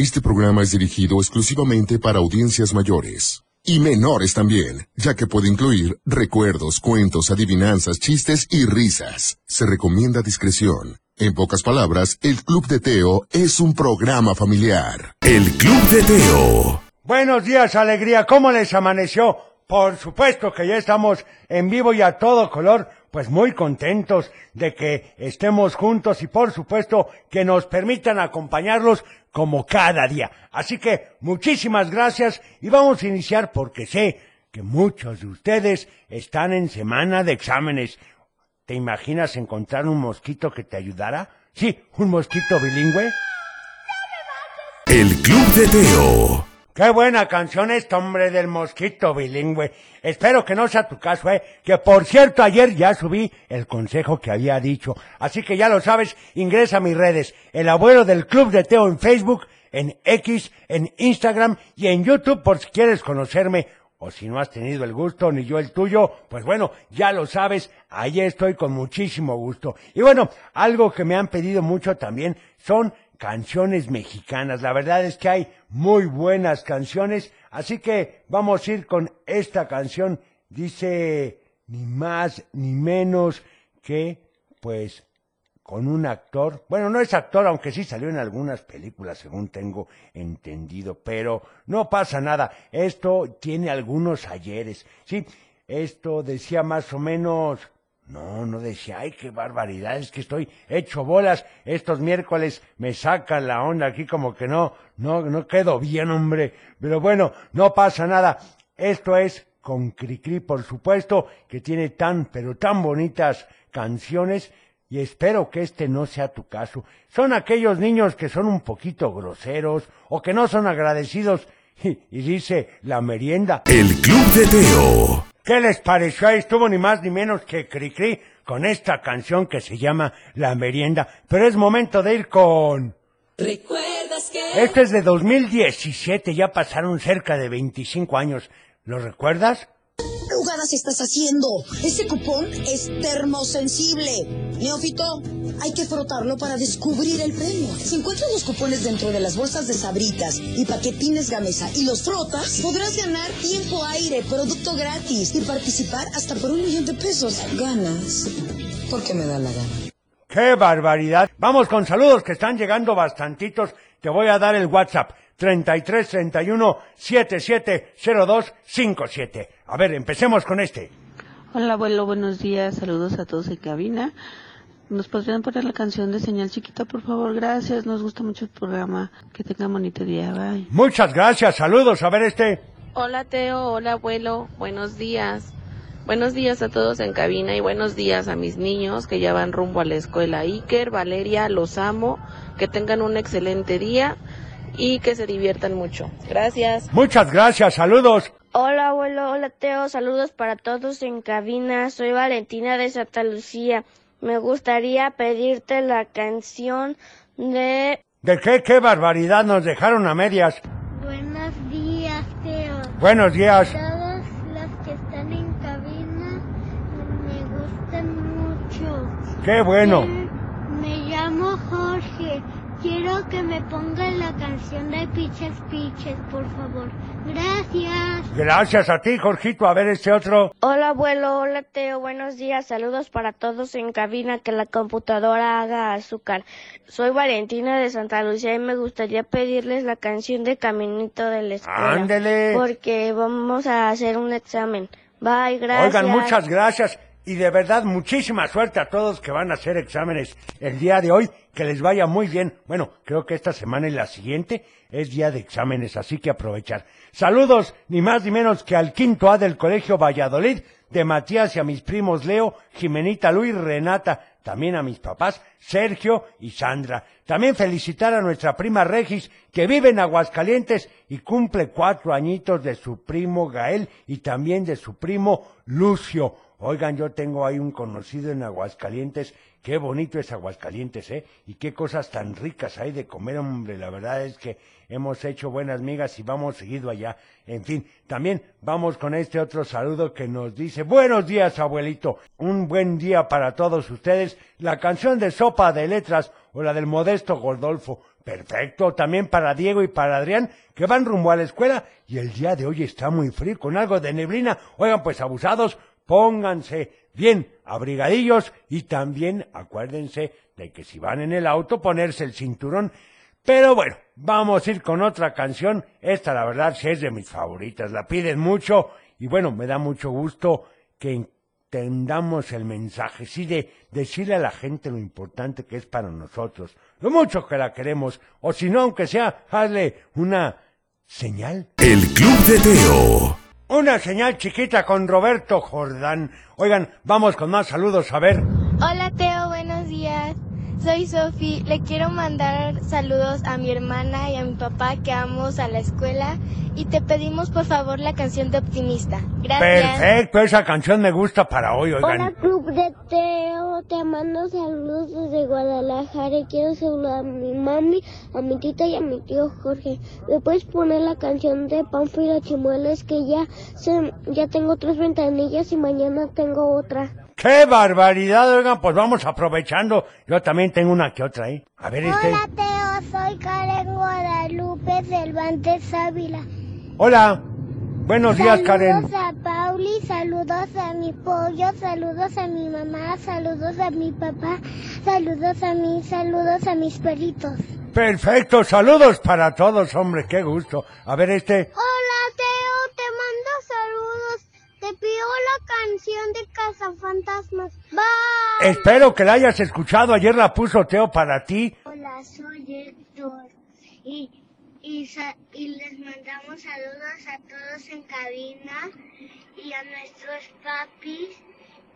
Este programa es dirigido exclusivamente para audiencias mayores. Y menores también, ya que puede incluir recuerdos, cuentos, adivinanzas, chistes y risas. Se recomienda discreción. En pocas palabras, el Club de Teo es un programa familiar. El Club de Teo. Buenos días, alegría. ¿Cómo les amaneció? Por supuesto que ya estamos en vivo y a todo color, pues muy contentos de que estemos juntos y por supuesto que nos permitan acompañarlos como cada día. Así que muchísimas gracias y vamos a iniciar porque sé que muchos de ustedes están en semana de exámenes. ¿Te imaginas encontrar un mosquito que te ayudara? Sí, un mosquito bilingüe. El Club de Teo. Qué buena canción esta, hombre del mosquito bilingüe. Espero que no sea tu caso, eh. Que por cierto, ayer ya subí el consejo que había dicho. Así que ya lo sabes, ingresa a mis redes. El abuelo del Club de Teo en Facebook, en X, en Instagram y en YouTube por si quieres conocerme. O si no has tenido el gusto, ni yo el tuyo, pues bueno, ya lo sabes, ahí estoy con muchísimo gusto. Y bueno, algo que me han pedido mucho también son canciones mexicanas. La verdad es que hay muy buenas canciones, así que vamos a ir con esta canción. Dice ni más ni menos que, pues, con un actor, bueno, no es actor, aunque sí salió en algunas películas, según tengo entendido, pero no pasa nada. Esto tiene algunos ayeres, sí. Esto decía más o menos, no, no decía, ay, qué barbaridad, es que estoy hecho bolas. Estos miércoles me sacan la onda aquí como que no, no, no quedo bien, hombre. Pero bueno, no pasa nada. Esto es con Cricri, por supuesto, que tiene tan, pero tan bonitas canciones. Y espero que este no sea tu caso. Son aquellos niños que son un poquito groseros o que no son agradecidos. Y, y dice la merienda. El Club de Teo. ¿Qué les pareció? Ahí estuvo ni más ni menos que Cricri con esta canción que se llama La Merienda. Pero es momento de ir con... ¿Recuerdas que? Este es de 2017, ya pasaron cerca de 25 años. ¿Lo recuerdas? Jugadas estás haciendo? Ese cupón es termosensible. Neófito, hay que frotarlo para descubrir el premio. Si encuentras los cupones dentro de las bolsas de sabritas y paquetines gamesa y los frotas, podrás ganar tiempo aire, producto gratis y participar hasta por un millón de pesos. Ganas porque me da la gana. ¡Qué barbaridad! Vamos con saludos que están llegando bastantitos. Te voy a dar el WhatsApp. 33 31 77 02 57. A ver, empecemos con este. Hola abuelo, buenos días, saludos a todos en cabina. ¿Nos podrían poner la canción de Señal Chiquita, por favor? Gracias, nos gusta mucho el programa. Que tenga bonito día, bye. Muchas gracias, saludos. A ver este. Hola Teo, hola abuelo, buenos días. Buenos días a todos en cabina y buenos días a mis niños que ya van rumbo a la escuela. Iker, Valeria, los amo. Que tengan un excelente día y que se diviertan mucho. Gracias. Muchas gracias, saludos. Hola abuelo, hola Teo, saludos para todos en cabina. Soy Valentina de Santa Lucía. Me gustaría pedirte la canción de... ¿De qué? ¿Qué barbaridad nos dejaron a medias? Buenos días, Teo. Buenos días. Todos los que están en cabina me gustan mucho. Qué bueno. Quiero que me pongan la canción de Piches Piches, por favor. Gracias. Gracias a ti, Jorgito. A ver este otro. Hola abuelo, hola Teo, buenos días, saludos para todos en cabina, que la computadora haga azúcar. Soy Valentina de Santa Lucía y me gustaría pedirles la canción de Caminito de la Escuela. Ándele. Porque vamos a hacer un examen. Bye, gracias. Oigan, muchas gracias. Y de verdad, muchísima suerte a todos que van a hacer exámenes el día de hoy. Que les vaya muy bien. Bueno, creo que esta semana y la siguiente es día de exámenes, así que aprovechar. Saludos, ni más ni menos que al quinto A del Colegio Valladolid, de Matías y a mis primos Leo, Jimenita, Luis, Renata, también a mis papás Sergio y Sandra. También felicitar a nuestra prima Regis, que vive en Aguascalientes y cumple cuatro añitos de su primo Gael y también de su primo Lucio. Oigan, yo tengo ahí un conocido en Aguascalientes Qué bonito es Aguascalientes, ¿eh? Y qué cosas tan ricas hay de comer, hombre. La verdad es que hemos hecho buenas migas y vamos seguido allá. En fin, también vamos con este otro saludo que nos dice, buenos días, abuelito. Un buen día para todos ustedes. La canción de Sopa de Letras o la del modesto Gordolfo. Perfecto, también para Diego y para Adrián, que van rumbo a la escuela y el día de hoy está muy frío, con algo de neblina. Oigan, pues abusados, pónganse bien abrigadillos y también acuérdense de que si van en el auto ponerse el cinturón. Pero bueno, vamos a ir con otra canción. Esta la verdad sí es de mis favoritas, la piden mucho y bueno, me da mucho gusto que entendamos el mensaje, sí, de decirle a la gente lo importante que es para nosotros, lo mucho que la queremos, o si no, aunque sea, hazle una señal. El Club de Teo. Una señal chiquita con Roberto Jordán. Oigan, vamos con más saludos a ver. Hola Teo, buenos días. Soy Sofi. Le quiero mandar saludos a mi hermana y a mi papá que vamos a la escuela y te pedimos por favor la canción de Optimista. Gracias. Perfecto, esa canción me gusta para hoy, oigan. Hola Club de Teo, te mando saludos desde Guadalajara y quiero saludar a mi mami, a mi tita y a mi tío Jorge. ¿Me puedes poner la canción de Pánfilo Chimuelos que ya, se, ya tengo tres ventanillas y mañana tengo otra? ¡Qué barbaridad! Oigan, pues vamos aprovechando. Yo también tengo una que otra ahí. A ver este. Hola Teo, soy Karen Guadalupe Cervantes Ávila. Hola. Buenos días, Karen. Saludos a Pauli, saludos a mi pollo, saludos a mi mamá, saludos a mi papá, saludos a mí, saludos a mis perritos. Perfecto, saludos para todos, hombre, qué gusto. A ver este. Hola Te pido la canción de Cazafantasmas. Bye. Espero que la hayas escuchado. Ayer la puso Teo para ti. Hola, soy Héctor. Y, y, y les mandamos saludos a todos en cabina y a nuestros papis.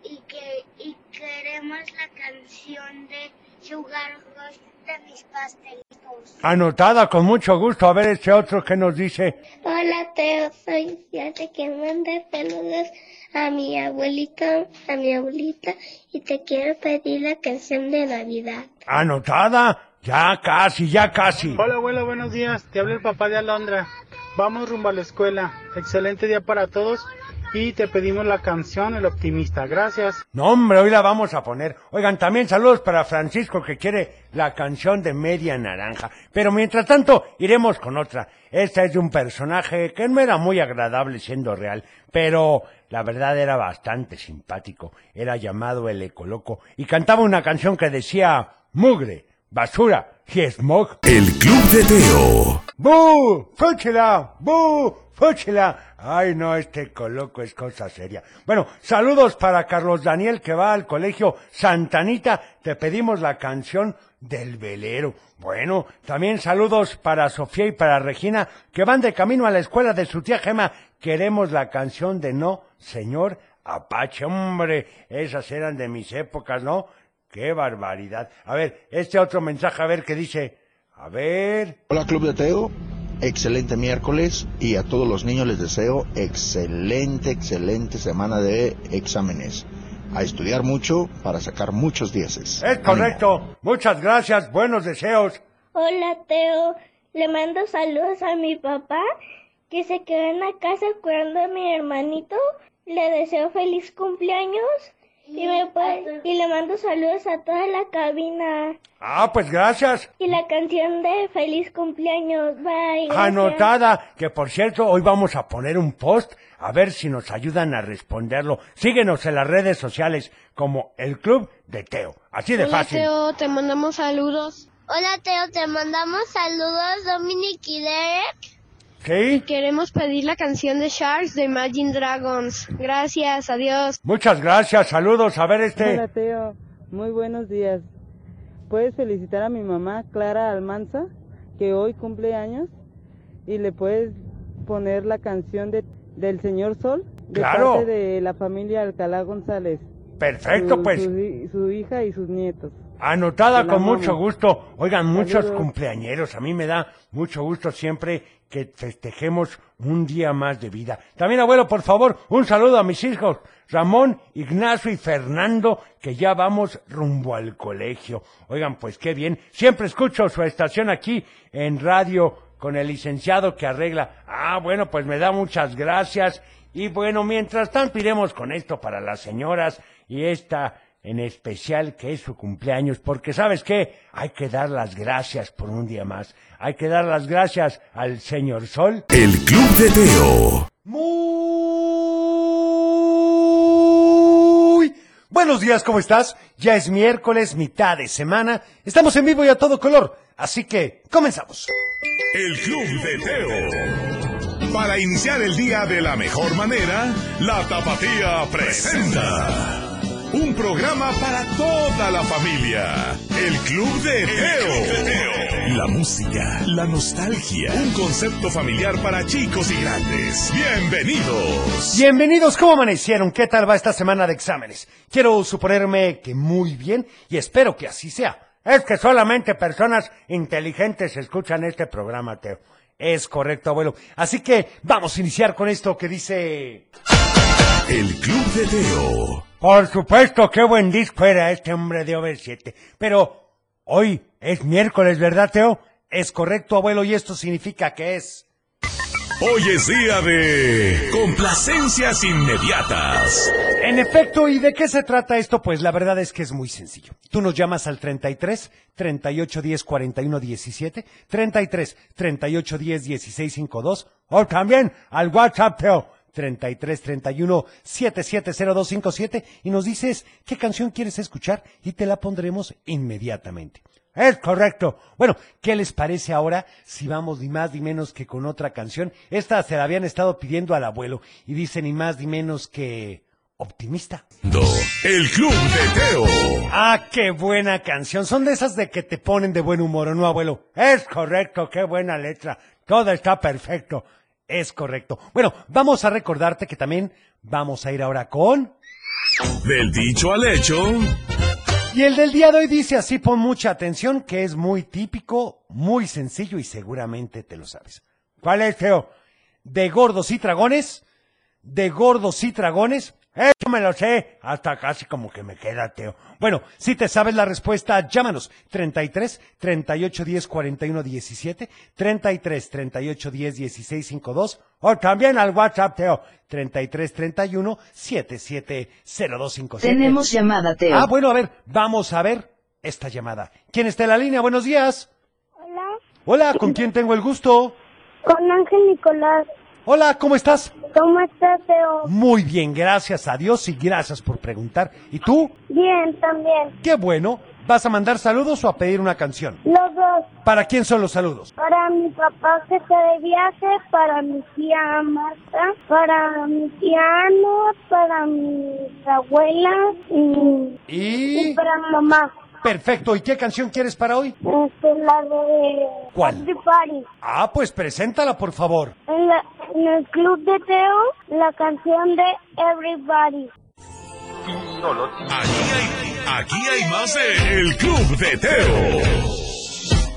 Y, que, y queremos la canción de Sugar Rush de mis pastelitos. Anotada con mucho gusto. A ver este otro que nos dice. Hola Teo, soy Fíjate que mande saludos a mi abuelito, a mi abuelita y te quiero pedir la canción de Navidad. Anotada. Ya casi, ya casi. Hola abuelo, buenos días. Te habla el papá de Alondra. Vamos rumbo a la escuela. Excelente día para todos. Y te pedimos la canción El Optimista. Gracias. No, hombre, hoy la vamos a poner. Oigan, también saludos para Francisco que quiere la canción de Media Naranja. Pero mientras tanto, iremos con otra. Esta es de un personaje que no era muy agradable siendo real, pero la verdad era bastante simpático. Era llamado el Ecoloco y cantaba una canción que decía mugre, basura y smog. El Club de Teo. ¡Bu! ¡Fúchila! ¡Bu! ¡Fúchila! Ay, no, este coloco es cosa seria. Bueno, saludos para Carlos Daniel que va al colegio Santanita. Te pedimos la canción del velero. Bueno, también saludos para Sofía y para Regina que van de camino a la escuela de su tía Gema. Queremos la canción de No, señor Apache. Hombre, esas eran de mis épocas, ¿no? ¡Qué barbaridad! A ver, este otro mensaje, a ver qué dice. A ver. Hola Club de Teo, excelente miércoles y a todos los niños les deseo excelente, excelente semana de exámenes. A estudiar mucho para sacar muchos dieces. Es correcto. Muchas gracias. Buenos deseos. Hola Teo, le mando saludos a mi papá que se quedó en la casa cuidando a mi hermanito. Le deseo feliz cumpleaños y, me puede- y le mando saludos a toda la cabina. Ah, pues gracias. Y la canción de feliz cumpleaños. Bye. gracias. Anotada, que por cierto, hoy vamos a poner un post a ver si nos ayudan a responderlo. Síguenos en las redes sociales como el Club de Teo. Así de fácil. Teo, te mandamos saludos. Hola Teo, te mandamos saludos Dominic y Derek. ¿Sí? Queremos pedir la canción de Sharks de Imagine Dragons. Gracias, adiós. Muchas gracias. Saludos. A ver este. Hola Teo, muy buenos días. ¿Puedes felicitar a mi mamá Clara Almanza, que hoy cumple años? Y le puedes poner la canción de, del Señor Sol, de Claro. parte de la familia Alcalá González. Perfecto, su, pues. Su, hi- su hija y sus nietos. Anotada con amamos. mucho gusto. Oigan, muchos Saludos. cumpleañeros. A mí me da mucho gusto siempre que festejemos un día más de vida. También, abuelo, por favor, un saludo a mis hijos, Ramón, Ignacio y Fernando, que ya vamos rumbo al colegio. Oigan, pues qué bien. Siempre escucho su estación aquí en radio con el licenciado que arregla. Ah, bueno, pues me da muchas gracias. Y bueno, mientras tanto iremos con esto para las señoras y esta en especial que es su cumpleaños, porque sabes qué, hay que dar las gracias por un día más, hay que dar las gracias al señor Sol. El Club de Teo. Muy buenos días, ¿cómo estás? Ya es miércoles, mitad de semana, estamos en vivo y a todo color, así que comenzamos. El Club de Teo. Para iniciar el día de la mejor manera, la Tapatía presenta. Un programa para toda la familia. El Club de Teo. La música, la nostalgia. Un concepto familiar para chicos y grandes. Bienvenidos. Bienvenidos, ¿cómo amanecieron? ¿Qué tal va esta semana de exámenes? Quiero suponerme que muy bien y espero que así sea. Es que solamente personas inteligentes escuchan este programa, Teo. Es correcto, abuelo. Así que vamos a iniciar con esto que dice... El Club de Teo. Por supuesto, qué buen disco era este hombre de OV7. Pero hoy es miércoles, ¿verdad, Teo? Es correcto, abuelo, y esto significa que es... Hoy es día de complacencias inmediatas. En efecto, ¿y de qué se trata esto? Pues la verdad es que es muy sencillo. Tú nos llamas al 33 38 10 41 17, 33 38 10 16 52, o también al WhatsApp, Teo. 33 31 770257 y nos dices qué canción quieres escuchar y te la pondremos inmediatamente. Es correcto. Bueno, ¿qué les parece ahora si vamos ni más ni menos que con otra canción? Esta se la habían estado pidiendo al abuelo y dice ni más ni menos que optimista. Do. El Club de Teo. Ah, qué buena canción. Son de esas de que te ponen de buen humor, ¿o no, abuelo? Es correcto, qué buena letra. Todo está perfecto. Es correcto. Bueno, vamos a recordarte que también vamos a ir ahora con... Del dicho al hecho. Y el del día de hoy dice así, pon mucha atención, que es muy típico, muy sencillo y seguramente te lo sabes. ¿Cuál es, Teo? De gordos y dragones, de gordos y dragones. Eso me lo sé, hasta casi como que me queda, Teo. Bueno, si te sabes la respuesta, llámanos. 33 38 10 41 17, 33 38 10 16 52, o también al WhatsApp, Teo. 33 31 77 0257. Tenemos llamada, Teo. Ah, bueno, a ver, vamos a ver esta llamada. ¿Quién está en la línea? Buenos días. Hola, Hola, ¿con quién tengo el gusto? con Ángel Nicolás. Hola, ¿cómo estás? ¿Cómo estás, Teo? Muy bien, gracias a Dios y gracias por preguntar. ¿Y tú? Bien, también. Qué bueno. ¿Vas a mandar saludos o a pedir una canción? Los dos. ¿Para quién son los saludos? Para mi papá que está de viaje, para mi tía Marta, para mi tía Ana, para mis abuelas y, Y... y para mi mamá. Perfecto. ¿Y qué canción quieres para hoy? Este, la de... ¿Cuál? Everybody. Ah, pues preséntala, por favor. En, la- en el club de Teo, la canción de Everybody. Aquí hay, aquí hay más de El Club de Teo.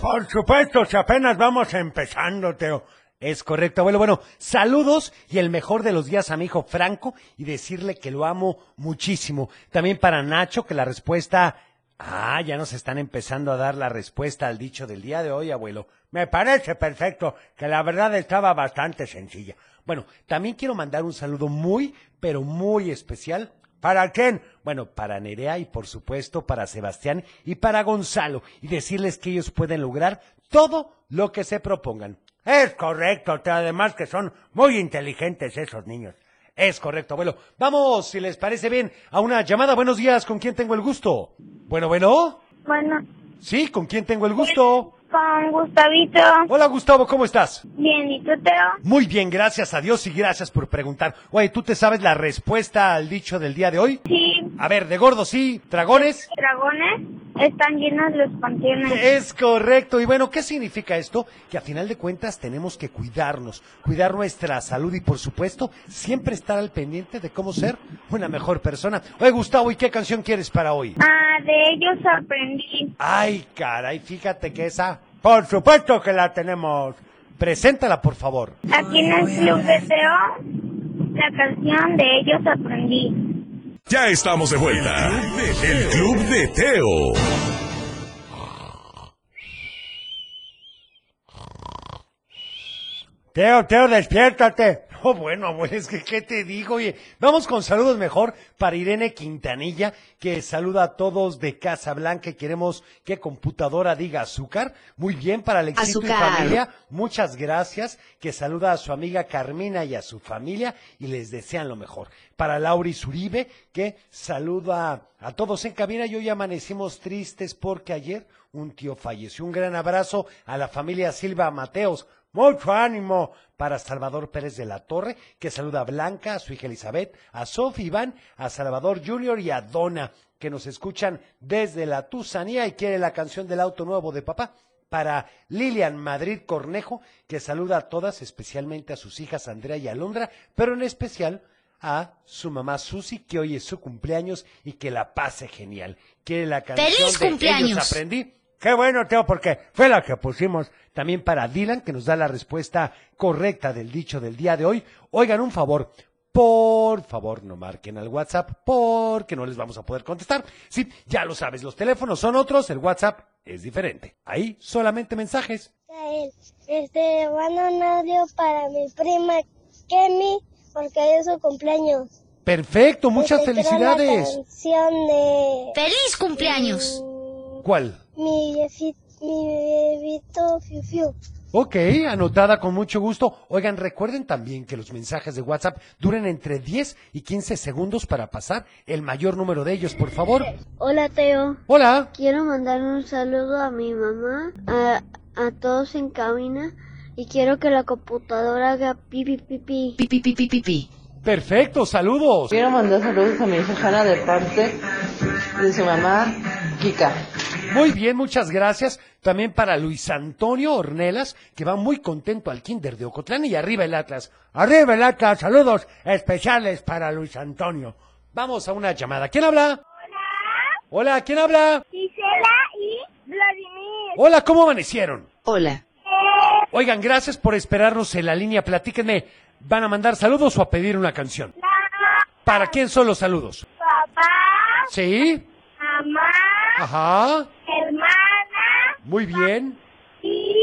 Por supuesto, si apenas vamos empezando, Teo. Es correcto, abuelo. Bueno, saludos y el mejor de los días a mi hijo Franco y decirle que lo amo muchísimo. También para Nacho, que la respuesta... Ah, ya nos están empezando a dar la respuesta al dicho del día de hoy, abuelo. Me parece perfecto, que la verdad estaba bastante sencilla. Bueno, también quiero mandar un saludo muy, pero muy especial ¿Para quién? Bueno, para Nerea y por supuesto para Sebastián y para Gonzalo y decirles que ellos pueden lograr todo lo que se propongan. Es correcto, además que son muy inteligentes esos niños. Es correcto, abuelo. Vamos, si les parece bien, a una llamada. Buenos días, ¿con quién tengo el gusto? Bueno, bueno. Bueno, Sí, ¿con quién tengo el gusto? Con Gustavito. Hola, Gustavo, ¿cómo estás? Bien, ¿y tú, Teo? Muy bien, gracias a Dios y gracias por preguntar. Oye, ¿tú te sabes la respuesta al dicho del día de hoy? Sí, A ver, de gordos sí, dragones. Dragones están llenos los panteones. Es correcto. Y bueno, ¿qué significa esto? Que a final de cuentas tenemos que cuidarnos, cuidar nuestra salud y por supuesto siempre estar al pendiente de cómo ser una mejor persona. Oye, Gustavo, ¿y qué canción quieres para hoy? Ah, de ellos aprendí. Ay, caray, fíjate que esa... Por supuesto que la tenemos. Preséntala, por favor. Aquí en el Club de Teo, la canción de ellos aprendí. Ya estamos de vuelta. El Club de Teo. Teo, Teo, despiértate. Bueno, es que, ¿qué te digo? Oye, vamos con saludos mejor para Irene Quintanilla, que saluda a todos de Casa Blanca y queremos que computadora diga azúcar. Muy bien, para Alexito y familia, muchas gracias, que saluda a su amiga Carmina y a su familia y les desean lo mejor. Para Lauri Zuribe, que saluda a todos en cabina y hoy amanecimos tristes porque ayer un tío falleció. Un gran abrazo a la familia Silva Mateos. Mucho ánimo para Salvador Pérez de la Torre, que saluda a Blanca, a su hija Elizabeth, a Sofi Iván, a Salvador Junior y a Donna, que nos escuchan desde la Tusanía y quiere la canción del auto nuevo de papá. Para Lilian Madrid Cornejo, que saluda a todas, especialmente a sus hijas Andrea y Alondra, pero en especial a su mamá Susi, que hoy es su cumpleaños y que la pase genial. Quiere la canción ¡Feliz de cumpleaños! Ellos aprendí. Qué bueno, Teo, porque fue la que pusimos también para Dylan, que nos da la respuesta correcta del dicho del día de hoy. Oigan, un favor, por favor, no marquen al WhatsApp, porque no les vamos a poder contestar. Sí, ya lo sabes, los teléfonos son otros, el WhatsApp es diferente. Ahí solamente mensajes. Este, mando un audio para mi prima Kemi, porque es su cumpleaños. Perfecto, muchas felicidades. La canción de ¡Feliz cumpleaños! ¿Cuál? Mi, bebito Fiu Fiu. Ok, anotada con mucho gusto. Oigan, recuerden también que los mensajes de WhatsApp duran entre 10 y 15 segundos para pasar el mayor número de ellos, por favor. Hola Teo. Hola. Quiero mandar un saludo a mi mamá, a, a todos en cabina y quiero que la computadora haga pipi pipi. Pipi pipi pipi. Perfecto, saludos. Quiero mandar saludos a mi hija Hanna de parte de su mamá, Kika. Muy bien, muchas gracias. También para Luis Antonio Ornelas, que va muy contento al Kinder de Ocotlán y arriba el Atlas. Arriba el Atlas, saludos especiales para Luis Antonio. Vamos a una llamada. ¿Quién habla? Hola. Hola, ¿quién habla? Gisela y Vladimir. Hola, ¿cómo amanecieron? Hola. Oigan, gracias por esperarnos en la línea. Platíquenme, ¿van a mandar saludos o a pedir una canción? ¿Para quién son los saludos? Papá, ¿Sí? mamá, Ajá. Muy bien. y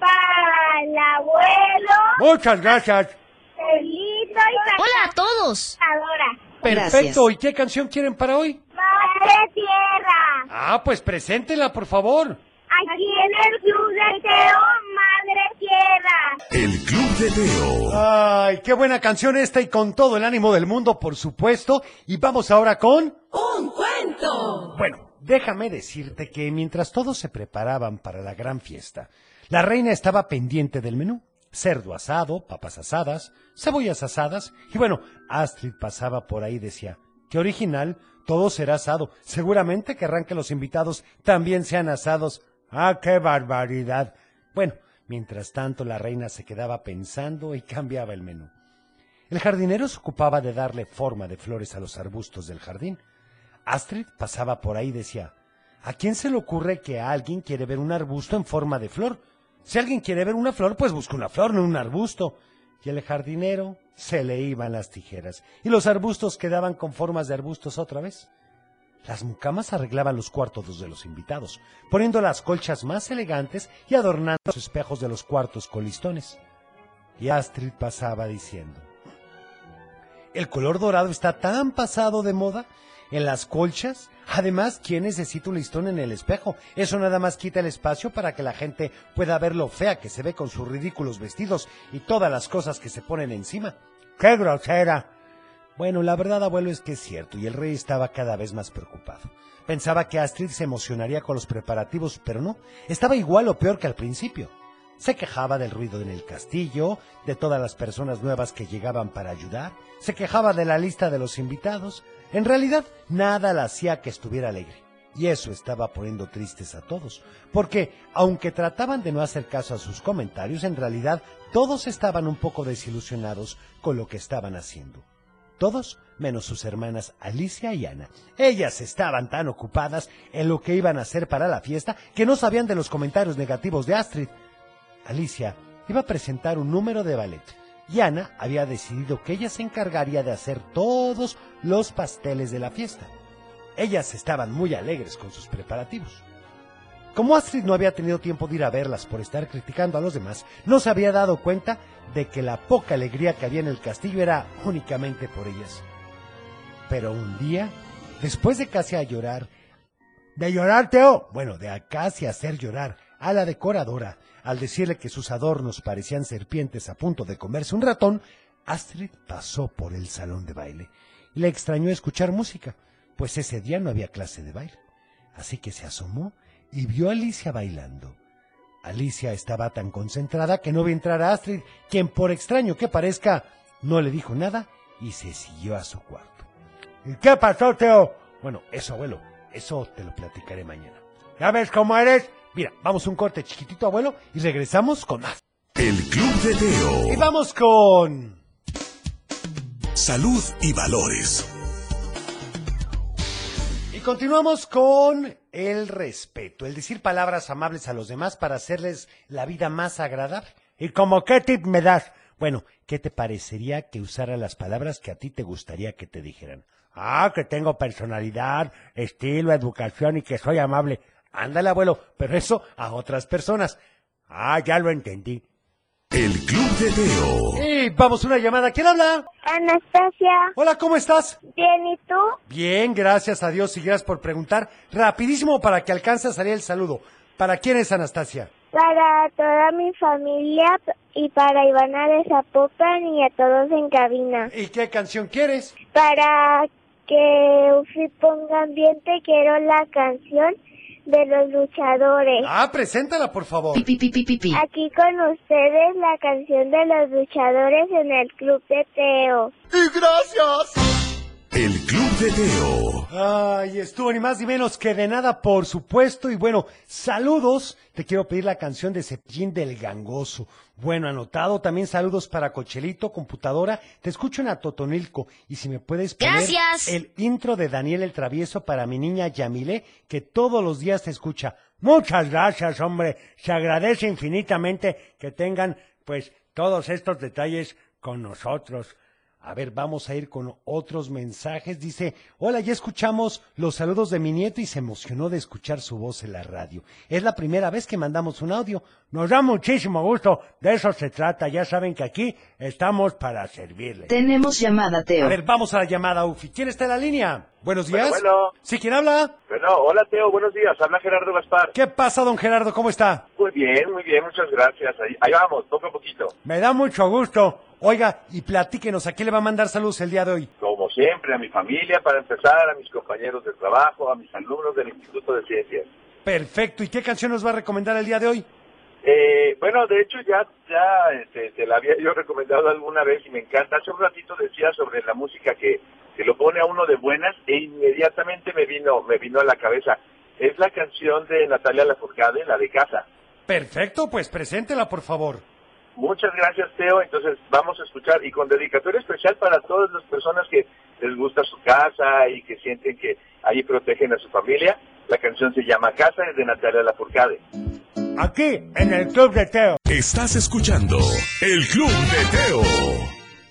para el abuelo, Muchas gracias. Felito y para Hola a todos. Adora. Perfecto. ¿Y qué canción quieren para hoy? Madre Tierra. Ah, pues preséntenla, por favor. Aquí en el Club de Teo, Madre Tierra. El Club de Teo. Ay, qué buena canción esta y con todo el ánimo del mundo, por supuesto. Y vamos ahora con... ¡Un cuento! Bueno, déjame decirte que mientras todos se preparaban para la gran fiesta, la reina estaba pendiente del menú. Cerdo asado, papas asadas, cebollas asadas. Y bueno, Astrid pasaba por ahí y decía, qué original, todo será asado. Seguramente querrán que los invitados también sean asados. Ah, qué barbaridad. Bueno, mientras tanto la reina se quedaba pensando y cambiaba el menú. El jardinero se ocupaba de darle forma de flores a los arbustos del jardín. Astrid pasaba por ahí y decía, ¿a quién se le ocurre que alguien quiere ver un arbusto en forma de flor? Si alguien quiere ver una flor, pues busca una flor, no un arbusto. Y el jardinero se le iban las tijeras, y los arbustos quedaban con formas de arbustos otra vez. Las mucamas arreglaban los cuartos de los invitados, poniendo las colchas más elegantes y adornando los espejos de los cuartos con listones. Y Astrid pasaba diciendo, el color dorado está tan pasado de moda en las colchas. Además, ¿quién necesita un listón en el espejo? Eso nada más quita el espacio para que la gente pueda ver lo fea que se ve con sus ridículos vestidos y todas las cosas que se ponen encima. ¡Qué grosera! Bueno, la verdad, abuelo, es que es cierto, y el rey estaba cada vez más preocupado. Pensaba que Astrid se emocionaría con los preparativos, pero no, estaba igual o peor que al principio. Se quejaba del ruido en el castillo, de todas las personas nuevas que llegaban para ayudar, se quejaba de la lista de los invitados, En realidad, nada la hacía que estuviera alegre. Y eso estaba poniendo tristes a todos, porque aunque trataban de no hacer caso a sus comentarios, en realidad todos estaban un poco desilusionados con lo que estaban haciendo. Todos menos sus hermanas Alicia y Ana. Ellas estaban tan ocupadas en lo que iban a hacer para la fiesta que no sabían de los comentarios negativos de Astrid. Alicia iba a presentar un número de ballet y Ana había decidido que ella se encargaría de hacer todos los pasteles de la fiesta. Ellas estaban muy alegres con sus preparativos. Como Astrid no había tenido tiempo de ir a verlas por estar criticando a los demás, no se había dado cuenta de que la poca alegría que había en el castillo era únicamente por ellas. Pero un día, después de casi a llorar, de llorar, Teo, bueno, de casi hacer llorar a la decoradora, al decirle que sus adornos parecían serpientes a punto de comerse un ratón, Astrid pasó por el salón de baile y le extrañó escuchar música, pues ese día no había clase de baile. Así que se asomó y vio a Alicia bailando. Alicia estaba tan concentrada que no vio entrar a Astrid, quien por extraño que parezca, no le dijo nada y se siguió a su cuarto. ¿Y qué pasó, Teo? Bueno, eso, abuelo, eso te lo platicaré mañana. ¿Ya ves cómo eres? Mira, vamos un corte chiquitito, abuelo, y regresamos con más. El Club de Y Teo. vamos con... Salud y valores. Y continuamos con el respeto, el decir palabras amables a los demás para hacerles la vida más agradable. ¿Y como qué tip me das? Bueno, ¿qué te parecería que usara las palabras que a ti te gustaría que te dijeran? Ah, que tengo personalidad, estilo, educación y que soy amable. Ándale, abuelo, pero eso a otras personas. Ah, ya lo entendí. El Club de Teo. Y vamos una llamada. ¿Quién habla? Anastasia. Hola, ¿cómo estás? Bien, ¿y tú? Bien, gracias a Dios y gracias por preguntar. Rapidísimo para que alcance a salir el saludo. ¿Para quién es Anastasia? Para toda mi familia y para Ivana de Zapopan y a todos en cabina. ¿Y qué canción quieres? Para que Ufi ponga ambiente, quiero la canción de los luchadores. Ah, preséntala, por favor. Aquí con ustedes la canción de los luchadores en el Club de Teo. ¡Y gracias! El Club de Teo. Ay, estuvo ni más ni menos que de nada, por supuesto. Y bueno, saludos. Te quiero pedir la canción de Cepillín del Gangoso. Bueno, anotado. También saludos para Cochelito, computadora. Te escucho en Atotonilco. Y si me puedes poner Gracias. el intro de Daniel el Travieso para mi niña Yamile, que todos los días te escucha. Muchas gracias, hombre. Se agradece infinitamente que tengan, pues, todos estos detalles con nosotros. A ver, vamos a ir con otros mensajes. Dice, hola, ya escuchamos los saludos de mi nieto y se emocionó de escuchar su voz en la radio. Es la primera vez que mandamos un audio. Nos da muchísimo gusto. De eso se trata. Ya saben que aquí estamos para servirles. Tenemos llamada, Teo. A ver, vamos a la llamada, Ufi. ¿Quién está en la línea? Buenos días. Bueno, bueno. ¿Sí, quién habla? Bueno, hola Teo, buenos días. Habla Gerardo Gaspar. ¿Qué pasa, don Gerardo? ¿Cómo está? Muy bien, muy bien, muchas gracias. Ahí, ahí vamos, poco a poquito. Me da mucho gusto. Oiga, y platíquenos, ¿a quién le va a mandar saludos el día de hoy? Como siempre, a mi familia, para empezar, a mis compañeros de trabajo, a mis alumnos del Instituto de Ciencias. Perfecto. ¿Y qué canción nos va a recomendar el día de hoy? Eh, bueno, de hecho ya, ya este, te la había yo recomendado alguna vez y me encanta. Hace un ratito decía sobre la música que, que lo pone a uno de buenas e inmediatamente me vino, me vino a la cabeza. Es la canción de Natalia Lafourcade, la de Casa. Perfecto, pues preséntela, por favor. Muchas gracias, Teo. Entonces vamos a escuchar y con dedicatoria especial para todas las personas que les gusta su casa y que sienten que ahí protegen a su familia. La canción se llama Casa, es de Natalia Lafourcade. Aquí, en el Club de Teo. Estás escuchando El Club de Teo.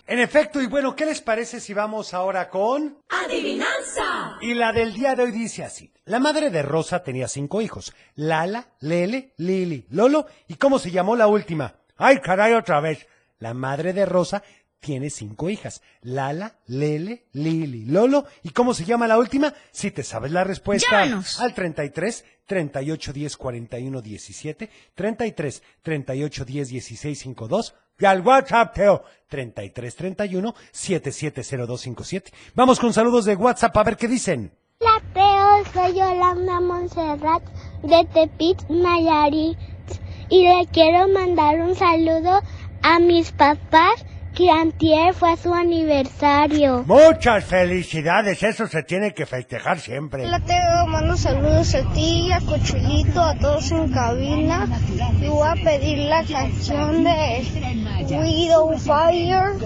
En efecto, y bueno, ¿qué les parece si vamos ahora con... Adivinanza. Y la del día de hoy dice así. La madre de Rosa tenía cinco hijos. Lala, Lele, Lili, Lolo. ¿Y cómo se llamó la última? ¡Ay, caray, otra vez! La madre de Rosa tiene cinco hijas. Lala, Lele, Lili, Lolo. ¿Y cómo se llama la última? Si te sabes la respuesta. Llámanos. Al 33 38 10 41 17, 33 38 10 16 52 y al WhatsApp, Teo, 33 31 770257. Vamos con saludos de WhatsApp a ver qué dicen. Hola Teo, soy Yolanda Montserrat de Tepit, Nayarit y le quiero mandar un saludo a mis papás que antier fue su aniversario. Muchas felicidades, eso se tiene que festejar siempre. Hola Teo, mando saludos a ti, a Cochulito, a todos en cabina. Y voy a pedir la canción de Widow Fire.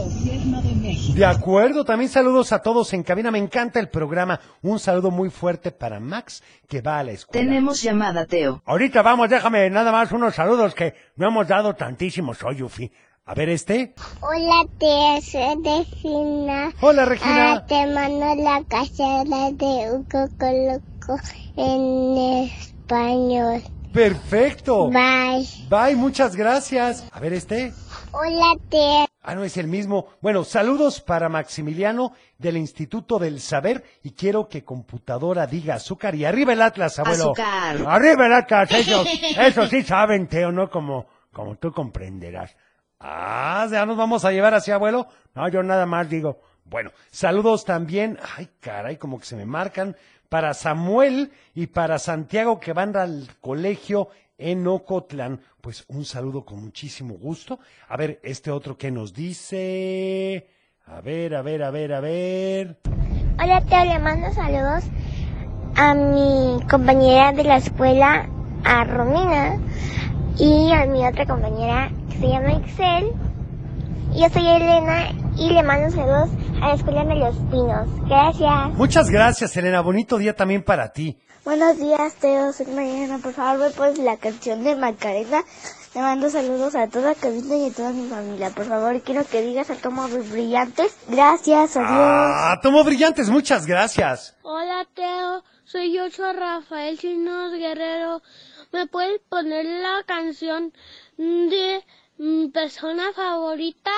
De acuerdo, también saludos a todos en cabina, me encanta el programa. Un saludo muy fuerte para Max que va a la escuela. Tenemos llamada, Teo. Ahorita vamos, déjame nada más unos saludos que no hemos dado tantísimos hoy, Ufi. A ver este. Hola Teo, soy Regina. Hola, Regina. Ah, te mando la casera de un cocoloco en español. Perfecto. Bye. Bye, muchas gracias. A ver este. Hola Teo. Ah, no es el mismo. Bueno, saludos para Maximiliano del Instituto del Saber y quiero que computadora diga azúcar y arriba el Atlas, abuelo. Azúcar. Arriba el Atlas, ellos, eso sí saben, Teo, no como, como tú comprenderás. Ah, ya nos vamos a llevar así, abuelo. No, yo nada más digo. Bueno, saludos también. Ay, caray, como que se me marcan. Para Samuel y para Santiago que van al colegio en Ocotlán. Pues un saludo con muchísimo gusto. A ver, este otro que nos dice. A ver, a ver, a ver, a ver. Hola Teo, le mando saludos a mi compañera de la escuela, a Romina, y a mi otra compañera que se llama Excel. Yo soy Elena y le mando saludos a la escuela de los Pinos. Gracias. Muchas gracias, Elena. Bonito día también para ti. Buenos días, Teo. Soy Mariana. Por favor, me pones la canción de Macarena. Le mando saludos a toda Cabina y a toda mi familia. Por favor, quiero que digas a Tomo Brillantes. Gracias, adiós. Ah, tomo brillantes, muchas gracias. Hola, Teo. Soy Yocho Rafael Chinos Guerrero. ¿Me puedes poner la canción de mi persona favorita?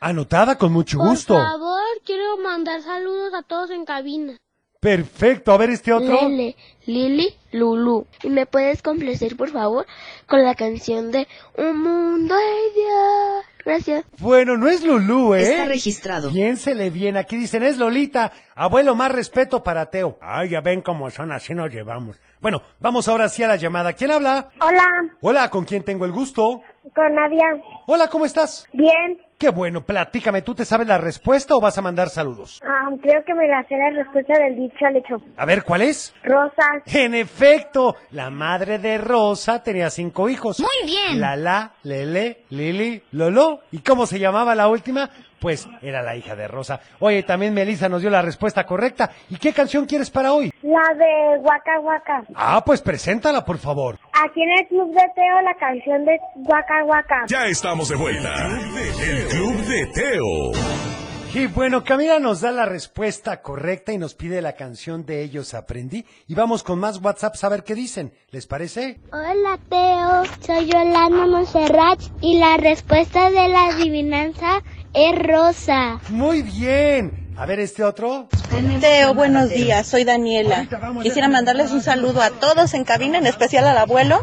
Anotada con mucho gusto. Por favor, quiero mandar saludos a todos en cabina. Perfecto. A ver este otro. Lele, Lili, Lulu. ¿Y me puedes complacer, por favor, con la canción de Un Mundo Ideal? Gracias. Bueno, no es Lulú, ¿eh? Está registrado. Piénsele bien, aquí dicen es Lolita. Abuelo, más respeto para Teo. Ay, ya ven cómo son, así nos llevamos. Bueno, vamos ahora sí a la llamada. ¿Quién habla? Hola, Hola, ¿con quién tengo el gusto? con Nadia. Hola, ¿cómo estás? Bien. Qué bueno, platícame, ¿tú te sabes la respuesta o vas a mandar saludos? Ah, creo que me la sé la respuesta del dicho al hecho. A ver, ¿cuál es? Rosa. En efecto, la madre de Rosa tenía cinco hijos. Muy bien. Lala, Lele, Lili, Lolo. ¿Y cómo se llamaba la última? Pues era la hija de Rosa. Oye, también Melissa nos dio la respuesta correcta. ¿Y qué canción quieres para hoy? La de Waka Waka. Ah, pues preséntala, por favor. Aquí en el Club de Teo la canción de Waka Waka. Ya estamos de vuelta. El Club de Teo. Y bueno, Camila nos da la respuesta correcta y nos pide la canción de Ellos Aprendí. Y vamos con más WhatsApps a ver qué dicen. ¿Les parece? Hola, Teo. Soy Yolanda Monserrat y la respuesta de la adivinanza es rosa. Muy bien. A ver este otro. Teo, buenos días, soy Daniela. Quisiera mandarles un saludo a todos en cabina, en especial al abuelo.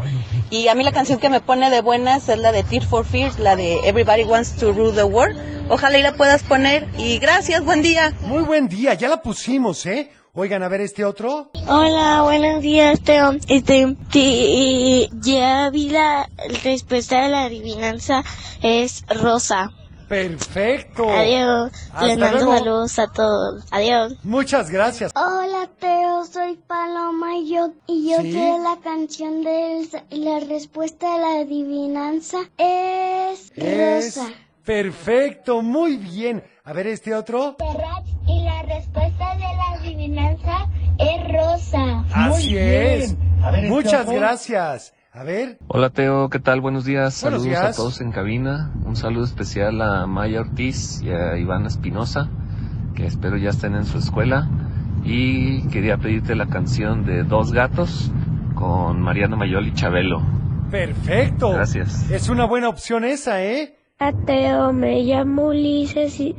Y a mí la canción que me pone de buenas es la de Tear for Fears, la de Everybody Wants to Rule the World. Ojalá y la puedas poner. Y gracias, buen día. Muy buen día, ya la pusimos, ¿eh? Oigan, a ver este otro. Hola, buenos días, Teo. Este, te- ya vi la respuesta de la adivinanza es rosa. Perfecto. Adiós. Hasta Les mando luego. saludos a todos. Adiós. Muchas gracias. Hola, Teo. Soy Paloma y yo, y yo ¿Sí? sé la canción de Elsa y la respuesta de la adivinanza es, Es rosa. perfecto, muy bien. A ver este otro. Y la respuesta de la adivinanza es rosa. Así es. este Muchas gracias. A ver. Hola Teo, ¿qué tal? Buenos días. Buenos Saludos días. a todos en cabina. Un saludo especial a Maya Ortiz y a Ivana Espinosa, que espero ya estén en su escuela. Y quería pedirte la canción de Dos Gatos con Mariano Mayol y Chabelo. Perfecto. Gracias. Es una buena opción esa, ¿eh? Teo, me llamo Ulises y,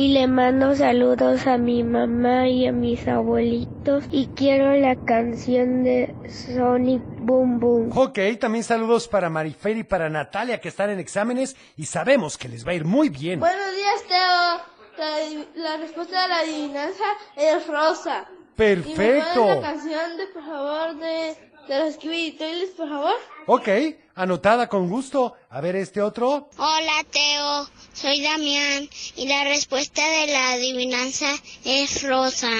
y le mando saludos a mi mamá y a mis abuelitos y quiero la canción de Sonic Boom Boom. Ok, también saludos para Marifer y para Natalia que están en exámenes y sabemos que les va a ir muy bien. Buenos días, Teo. La, respuesta de la adivinanza es rosa. Perfecto. canción de, por favor, de, de los Toilets, por favor? Ok, anotada con gusto. A ver este otro. Hola Teo, Soy Damián y la respuesta de la adivinanza es rosa.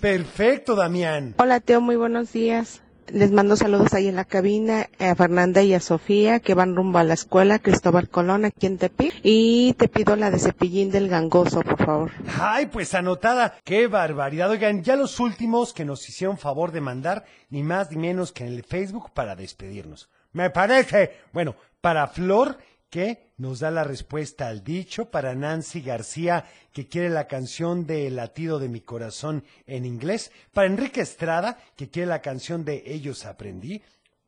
Perfecto, Damián. Hola Teo, muy buenos días. Les mando saludos ahí en la cabina a Fernanda y a Sofía que van rumbo a la escuela Cristóbal Colón aquí en Tepic. Y te pido la de cepillín del gangoso, por favor. Ay, pues anotada. Qué barbaridad. Oigan, ya los últimos que nos hicieron favor de mandar, ni más ni menos que en el Facebook para despedirnos. Me parece. Bueno, para Flor que nos da la respuesta al dicho, para Nancy García, que quiere la canción de El latido de mi corazón en inglés, para Enrique Estrada, que quiere la canción de Ellos aprendí.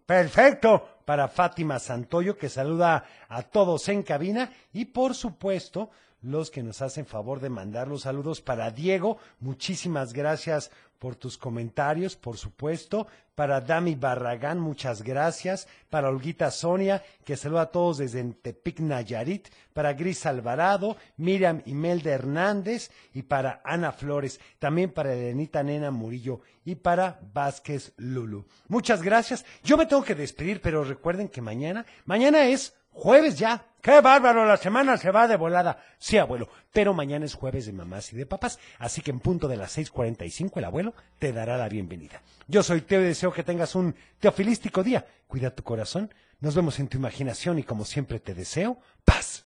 Perfecto, para Fátima Santoyo, que saluda a todos en cabina, y por supuesto, los que nos hacen favor de mandar los saludos para Diego, muchísimas gracias por tus comentarios, por supuesto. Para Dami Barragán, muchas gracias. Para Olguita Sonia, que saluda a todos desde Tepic Nayarit. Para Gris Alvarado, Miriam Imelda Hernández y para Ana Flores. También para Elenita Nena Murillo y para Vázquez Lulu. Muchas gracias. Yo me tengo que despedir, pero recuerden que mañana, mañana es Jueves ya. ¡Qué bárbaro! La semana se va de volada. Sí, abuelo. Pero mañana es jueves de mamás y de papás. Así que en punto de las 6.45 el abuelo te dará la bienvenida. Yo soy Teo y deseo que tengas un teofilístico día. Cuida tu corazón. Nos vemos en tu imaginación y como siempre te deseo paz.